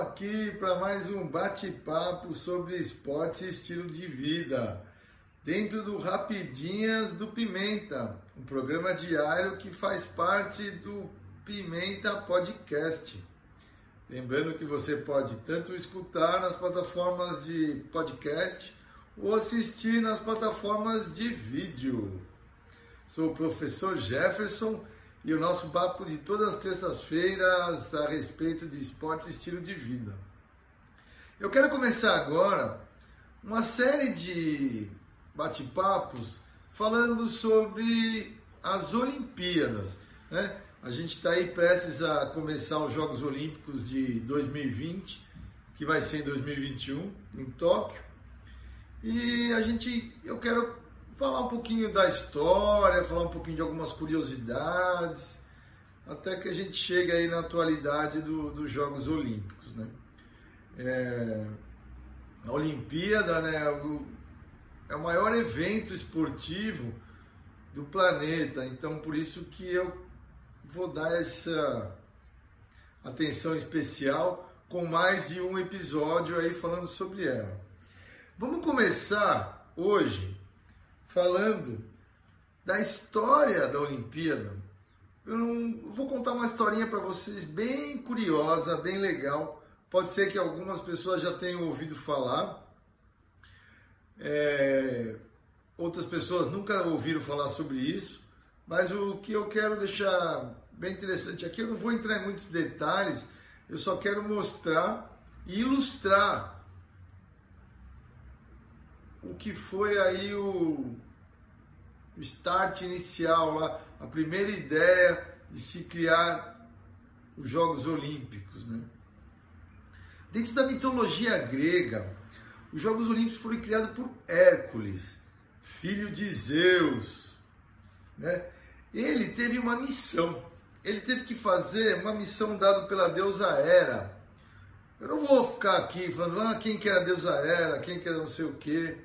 Aqui para mais um bate-papo sobre esporte e estilo de vida, dentro do Rapidinhas do Pimenta, um programa diário que faz parte do Pimenta Podcast. Lembrando que você pode tanto escutar nas plataformas de podcast ou assistir nas plataformas de vídeo. Sou o professor Jefferson e o nosso papo de todas as terças-feiras a respeito de esporte e estilo de vida. Eu quero começar agora uma série de bate-papos falando sobre as Olimpíadas. Né? A gente está aí prestes a começar os Jogos Olímpicos de 2020, que vai ser em 2021, em Tóquio. E a gente, eu quero falar um pouquinho da história, falar um pouquinho de algumas curiosidades, até que a gente chegue aí na atualidade do, dos Jogos Olímpicos. Né? É, a Olimpíada né, é o maior evento esportivo do planeta, então por isso que eu vou dar essa atenção especial com mais de um episódio aí falando sobre ela. Vamos começar hoje falando da história da Olimpíada. Eu não vou contar uma historinha para vocês bem curiosa, bem legal. Pode ser que algumas pessoas já tenham ouvido falar. É, outras pessoas nunca ouviram falar sobre isso. Mas o que eu quero deixar bem interessante aqui, eu não vou entrar em muitos detalhes, eu só quero mostrar e ilustrar o que foi aí o start inicial lá, a primeira ideia de se criar os Jogos Olímpicos, né? Dentro da mitologia grega, os Jogos Olímpicos foram criados por Hércules, filho de Zeus, né? Ele teve uma missão. Ele teve que fazer uma missão dada pela deusa Hera. Eu não vou ficar aqui falando ah, quem que era a deusa Hera, quem que era não sei o quê.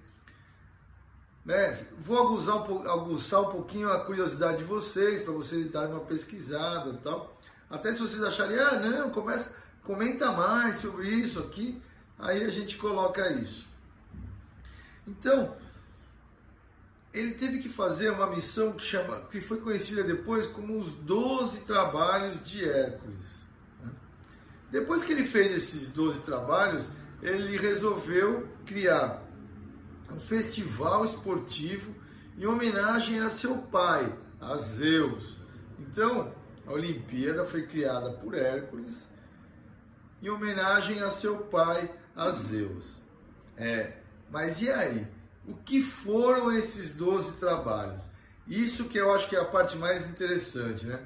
Né? Vou aguçar um, aguçar um pouquinho a curiosidade de vocês, para vocês darem uma pesquisada e tal. Até se vocês acharem, ah, não, começa, comenta mais sobre isso aqui, aí a gente coloca isso. Então, ele teve que fazer uma missão que, chama, que foi conhecida depois como os 12 trabalhos de Hércules. Né? Depois que ele fez esses 12 trabalhos, ele resolveu criar um festival esportivo em homenagem a seu pai, a Zeus. Então, a Olimpíada foi criada por Hércules em homenagem a seu pai, a Zeus. É, mas e aí? O que foram esses 12 trabalhos? Isso que eu acho que é a parte mais interessante, né?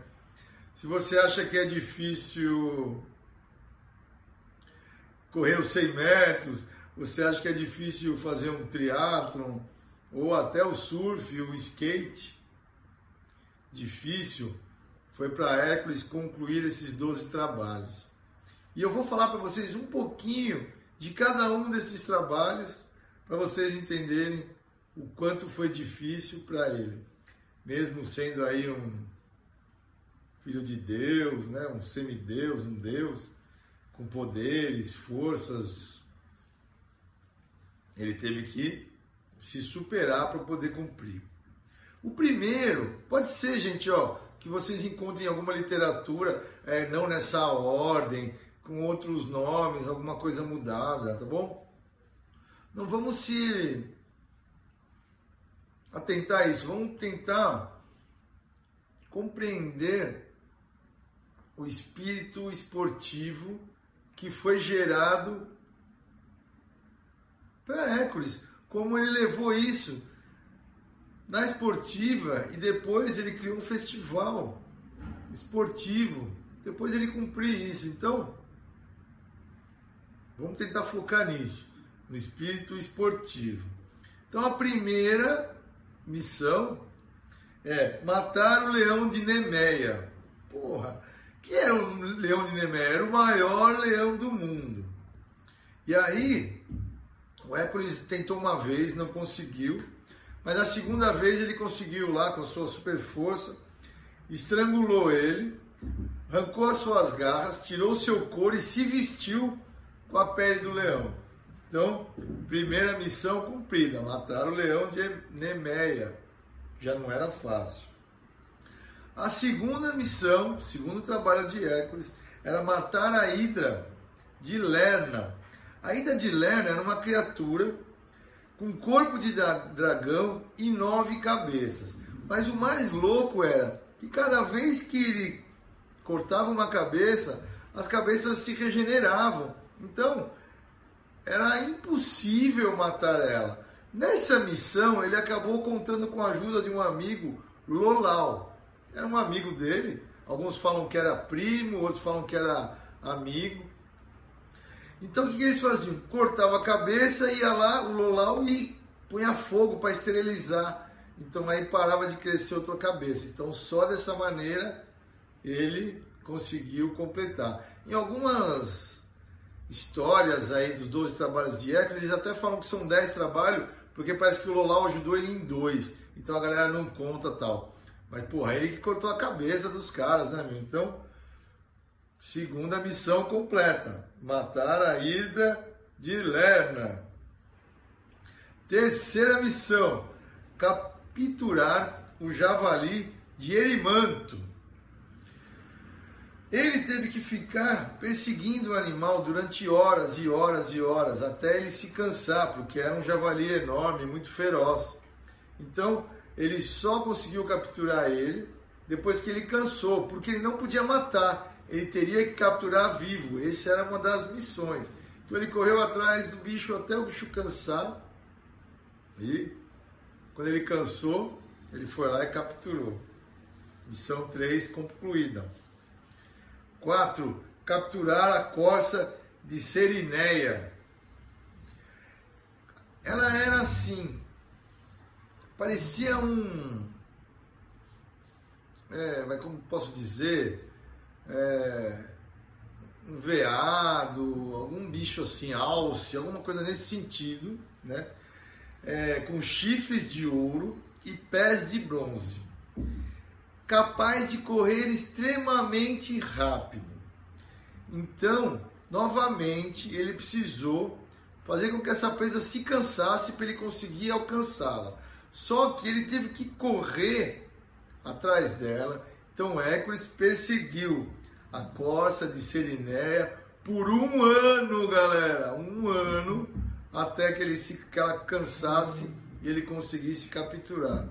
Se você acha que é difícil correr os 100 metros, você acha que é difícil fazer um triatlon ou até o surf, o skate? Difícil. Foi para Hércules concluir esses 12 trabalhos. E eu vou falar para vocês um pouquinho de cada um desses trabalhos para vocês entenderem o quanto foi difícil para ele, mesmo sendo aí um filho de Deus, né, um semideus, um deus com poderes, forças ele teve que se superar para poder cumprir. O primeiro, pode ser, gente, ó, que vocês encontrem alguma literatura, é, não nessa ordem, com outros nomes, alguma coisa mudada, tá bom? Não vamos se atentar a isso, vamos tentar compreender o espírito esportivo que foi gerado para Hércules, como ele levou isso na esportiva e depois ele criou um festival esportivo. Depois ele cumpriu isso. Então, vamos tentar focar nisso, no espírito esportivo. Então, a primeira missão é matar o leão de Nemeia. Porra, que era o leão de Nemeia? Era o maior leão do mundo. E aí, o Hércules tentou uma vez, não conseguiu, mas a segunda vez ele conseguiu lá com sua super força, estrangulou ele, arrancou as suas garras, tirou seu couro e se vestiu com a pele do leão. Então, primeira missão cumprida, matar o leão de Nemeia. Já não era fácil. A segunda missão, segundo trabalho de Hércules, era matar a Hidra de Lerna. A Hidra de Lerna era uma criatura com corpo de dragão e nove cabeças. Mas o mais louco era que cada vez que ele cortava uma cabeça, as cabeças se regeneravam. Então, era impossível matar ela. Nessa missão, ele acabou contando com a ajuda de um amigo, Lolau. Era um amigo dele. Alguns falam que era primo, outros falam que era amigo. Então o que eles faziam? Cortava a cabeça, ia lá, o Lolau e punha fogo para esterilizar. Então aí parava de crescer outra cabeça. Então só dessa maneira ele conseguiu completar. Em algumas histórias aí dos 12 trabalhos de Hércules, eles até falam que são 10 trabalhos, porque parece que o Lolau ajudou ele em dois. Então a galera não conta tal. Mas, porra, ele que cortou a cabeça dos caras, né, meu? Então, segunda missão completa: matar a Hidra de Lerna. Terceira missão: capturar o javali de Erimanto. Ele teve que ficar perseguindo o animal durante horas e horas e horas, até ele se cansar, porque era um javali enorme, muito feroz. Então, ele só conseguiu capturar ele depois que ele cansou, porque ele não podia matar, ele teria que capturar vivo. Essa era uma das missões. Então, ele correu atrás do bicho até o bicho cansar, e quando ele cansou, ele foi lá e capturou. Missão 3 concluída. 4. Capturar a corça de Serineia. Ela era assim, parecia um. É, mas como posso dizer? É, um veado, algum bicho assim, alce, alguma coisa nesse sentido, né? É, com chifres de ouro e pés de bronze capaz de correr extremamente rápido. Então, novamente, ele precisou fazer com que essa presa se cansasse para ele conseguir alcançá-la. Só que ele teve que correr atrás dela. Então Hércules perseguiu a corça de Serinéia por um ano, galera, um ano, até que, ele se, que ela cansasse e ele conseguisse capturar.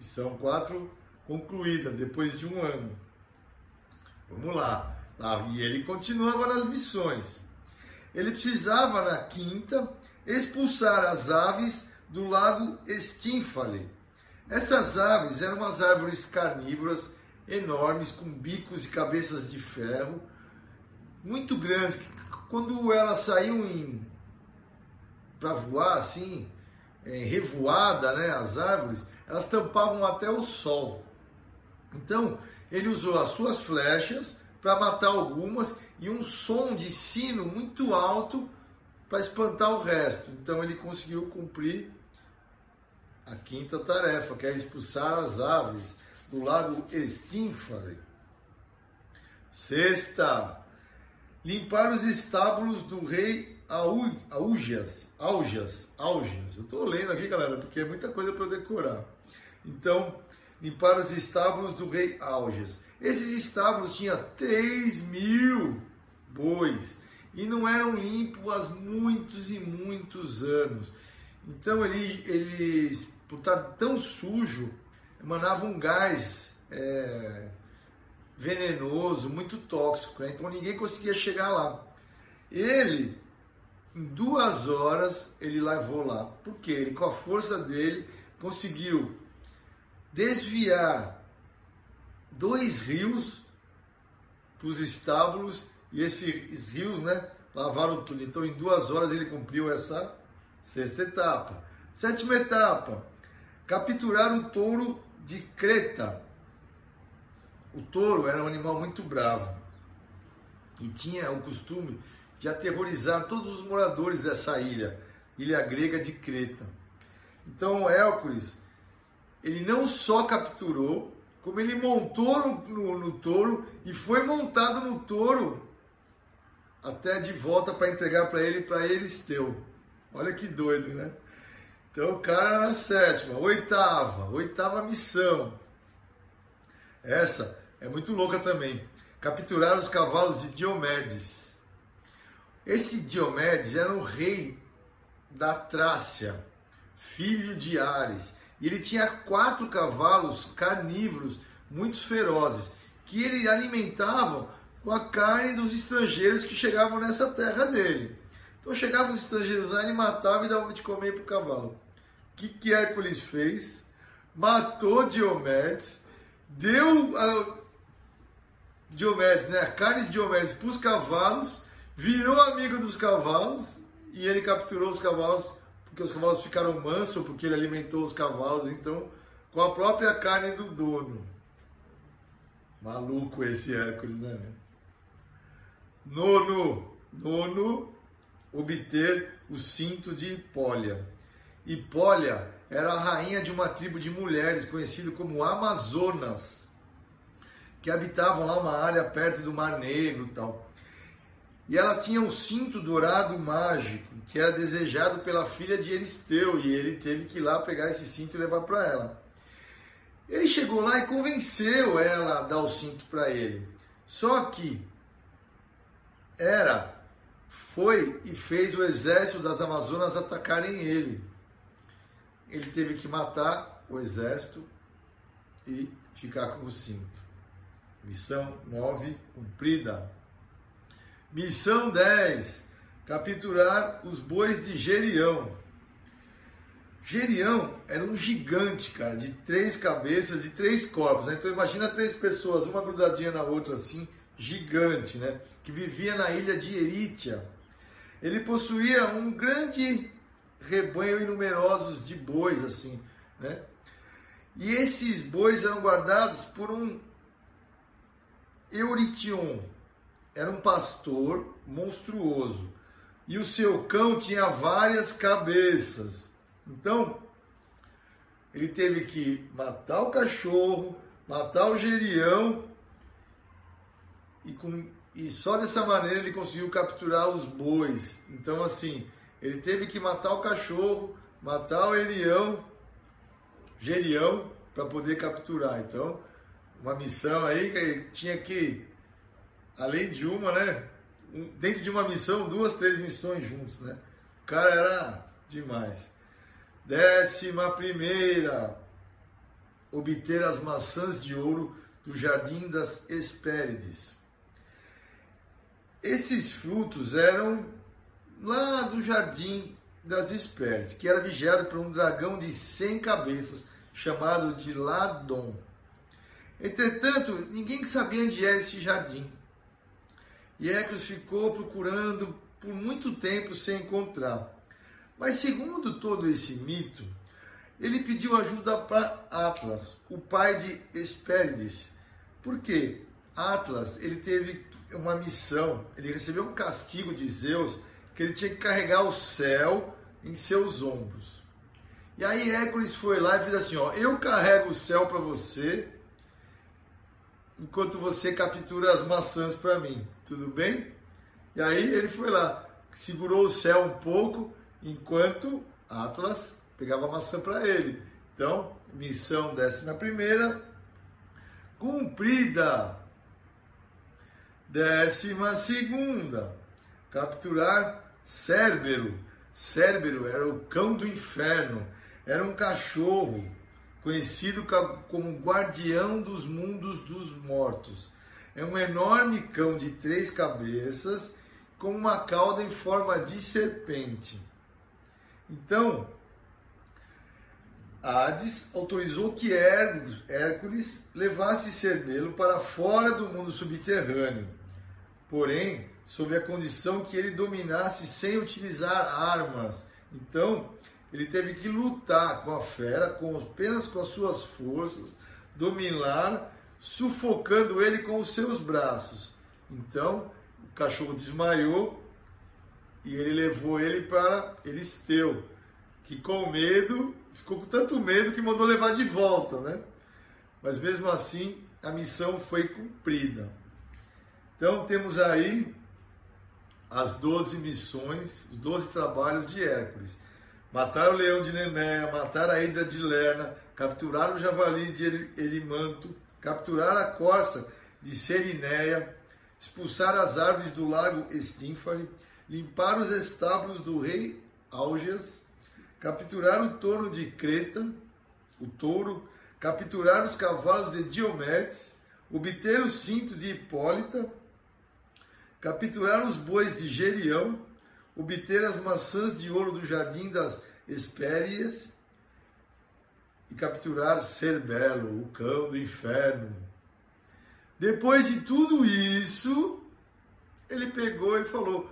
São quatro concluída depois de um ano. Vamos lá. e ele continuava nas missões. Ele precisava, na quinta, expulsar as aves do lago Estínfale. Essas aves eram umas árvores carnívoras enormes, com bicos e cabeças de ferro, muito grandes. Quando elas saíam para voar, assim, em revoada, né, as árvores, elas tampavam até o sol. Então, ele usou as suas flechas para matar algumas e um som de sino muito alto para espantar o resto. Então, ele conseguiu cumprir a quinta tarefa, que é expulsar as aves do lago Estínfale. Sexta, limpar os estábulos do rei Augias, Augias, Augias. Eu estou lendo aqui, galera, porque é muita coisa para decorar. Então, limpar os estábulos do rei Alges. Esses estábulos tinham 3 mil bois e não eram limpos há muitos e muitos anos. Então ele, eles, por estar tão sujo, emanavam um gás é, venenoso, muito tóxico. Né? Então ninguém conseguia chegar lá. Ele, em duas horas, ele levou lá. Porque ele, com a força dele, conseguiu desviar dois rios para os estábulos e esses rios, né, lavaram tudo. Então, em duas horas ele cumpriu essa sexta etapa. Sétima etapa: capturar o touro de Creta. O touro era um animal muito bravo e tinha o costume de aterrorizar todos os moradores dessa ilha, ilha grega de Creta. Então, Hércules ele não só capturou, como ele montou no, no, no touro e foi montado no touro até de volta para entregar para ele, para Elisteu. Olha que doido, né? Então o cara na sétima, oitava, oitava missão. Essa é muito louca também. Capturar os cavalos de Diomedes. Esse Diomedes era o rei da Trácia, filho de Ares. E ele tinha quatro cavalos carnívoros, muito ferozes, que ele alimentava com a carne dos estrangeiros que chegavam nessa terra dele. Então chegavam os estrangeiros lá, ele matava e dava de comer para o cavalo. Que, que Hércules fez? Matou Diomedes, deu a Diomedes, né, a carne de Diomedes para os cavalos, virou amigo dos cavalos e ele capturou os cavalos porque os cavalos ficaram mansos, porque ele alimentou os cavalos, então, com a própria carne do dono. Maluco esse Hércules, né? Nono, nono, obter o cinto de Hipólia. Hipólia era a rainha de uma tribo de mulheres conhecida como Amazonas, que habitavam lá uma área perto do Mar Negro e tal. E ela tinha um cinto dourado mágico, que era desejado pela filha de Eristeu, e ele teve que ir lá pegar esse cinto e levar para ela. Ele chegou lá e convenceu ela a dar o cinto para ele. Só que era, foi e fez o exército das Amazonas atacarem ele. Ele teve que matar o exército e ficar com o cinto. Missão 9 cumprida. Missão 10: capturar os bois de Gerião. Gerião era um gigante, cara, de três cabeças e três corpos. Né? Então imagina três pessoas, uma grudadinha na outra assim, gigante, né? Que vivia na ilha de Erítia. Ele possuía um grande rebanho e numerosos de bois, assim, né? E esses bois eram guardados por um Eurition, era um pastor monstruoso e o seu cão tinha várias cabeças. Então, ele teve que matar o cachorro, matar o gerião e, com, e só dessa maneira ele conseguiu capturar os bois. Então, assim, ele teve que matar o cachorro, matar o erião, gerião, para poder capturar. Então, uma missão aí que tinha que além de uma, né? Dentro de uma missão, duas, três missões juntos, né? O cara era demais. Décima primeira, obter as maçãs de ouro do jardim das Hespérides. Esses frutos eram lá do jardim das Hespérides, que era vigiado por um dragão de cem cabeças, chamado de Ladon. Entretanto, ninguém sabia onde era esse jardim. E Hércules ficou procurando por muito tempo sem encontrar. Mas segundo todo esse mito, ele pediu ajuda para Atlas, o pai de Hespérides. Por quê? Atlas, ele teve uma missão, ele recebeu um castigo de Zeus, que ele tinha que carregar o céu em seus ombros. E aí Hércules foi lá e fez assim, ó, eu carrego o céu para você, enquanto você captura as maçãs para mim. Tudo bem? E aí ele foi lá, segurou o céu um pouco, enquanto Atlas pegava a maçã para ele. Então, missão décima primeira, cumprida. Décima segunda, capturar Cérbero. Cérbero era o cão do inferno, era um cachorro conhecido como guardião dos mundos dos mortos. É um enorme cão de três cabeças com uma cauda em forma de serpente. Então, Hades autorizou que Hércules levasse Cermelo para fora do mundo subterrâneo, porém, sob a condição que ele dominasse sem utilizar armas. Então, ele teve que lutar com a fera, com, apenas com as suas forças, dominar, sufocando ele com os seus braços. Então, o cachorro desmaiou e ele levou ele para Elisteu, que com medo, ficou com tanto medo que mandou levar de volta, né? mas mesmo assim a missão foi cumprida. Então temos aí as 12 missões, os 12 trabalhos de Hércules. Matar o leão de Nemea, matar a hidra de Lerna, capturar o javali de Erimanto, capturar a corça de Serineia, expulsar as árvores do lago Estínfare, limpar os estábulos do rei Álgias, capturar o touro de Creta, o touro, capturar os cavalos de Diomedes, obter o cinto de Hipólita, capturar os bois de Gerião, obter as maçãs de ouro do jardim das Hespérias e capturar Cerbelo, o cão do inferno. Depois de tudo isso, ele pegou e falou: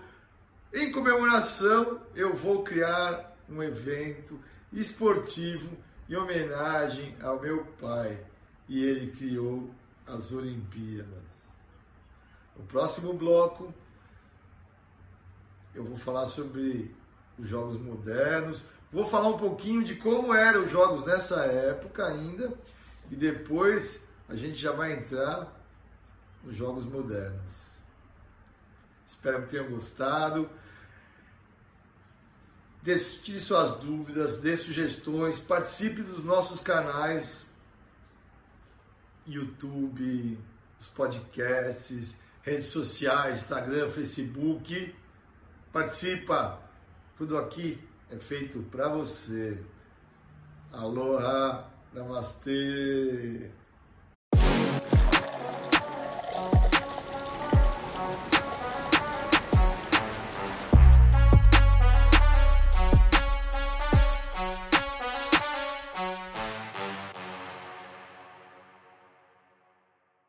em comemoração, eu vou criar um evento esportivo em homenagem ao meu pai. E ele criou as Olimpíadas. No próximo bloco, eu vou falar sobre os jogos modernos, vou falar um pouquinho de como eram os jogos nessa época ainda, e depois a gente já vai entrar nos jogos modernos. Espero que tenham gostado. Tire suas dúvidas, dê sugestões, participe dos nossos canais YouTube, os podcasts, redes sociais, Instagram, Facebook. Participa. Tudo aqui é feito para você. Aloha, namastê.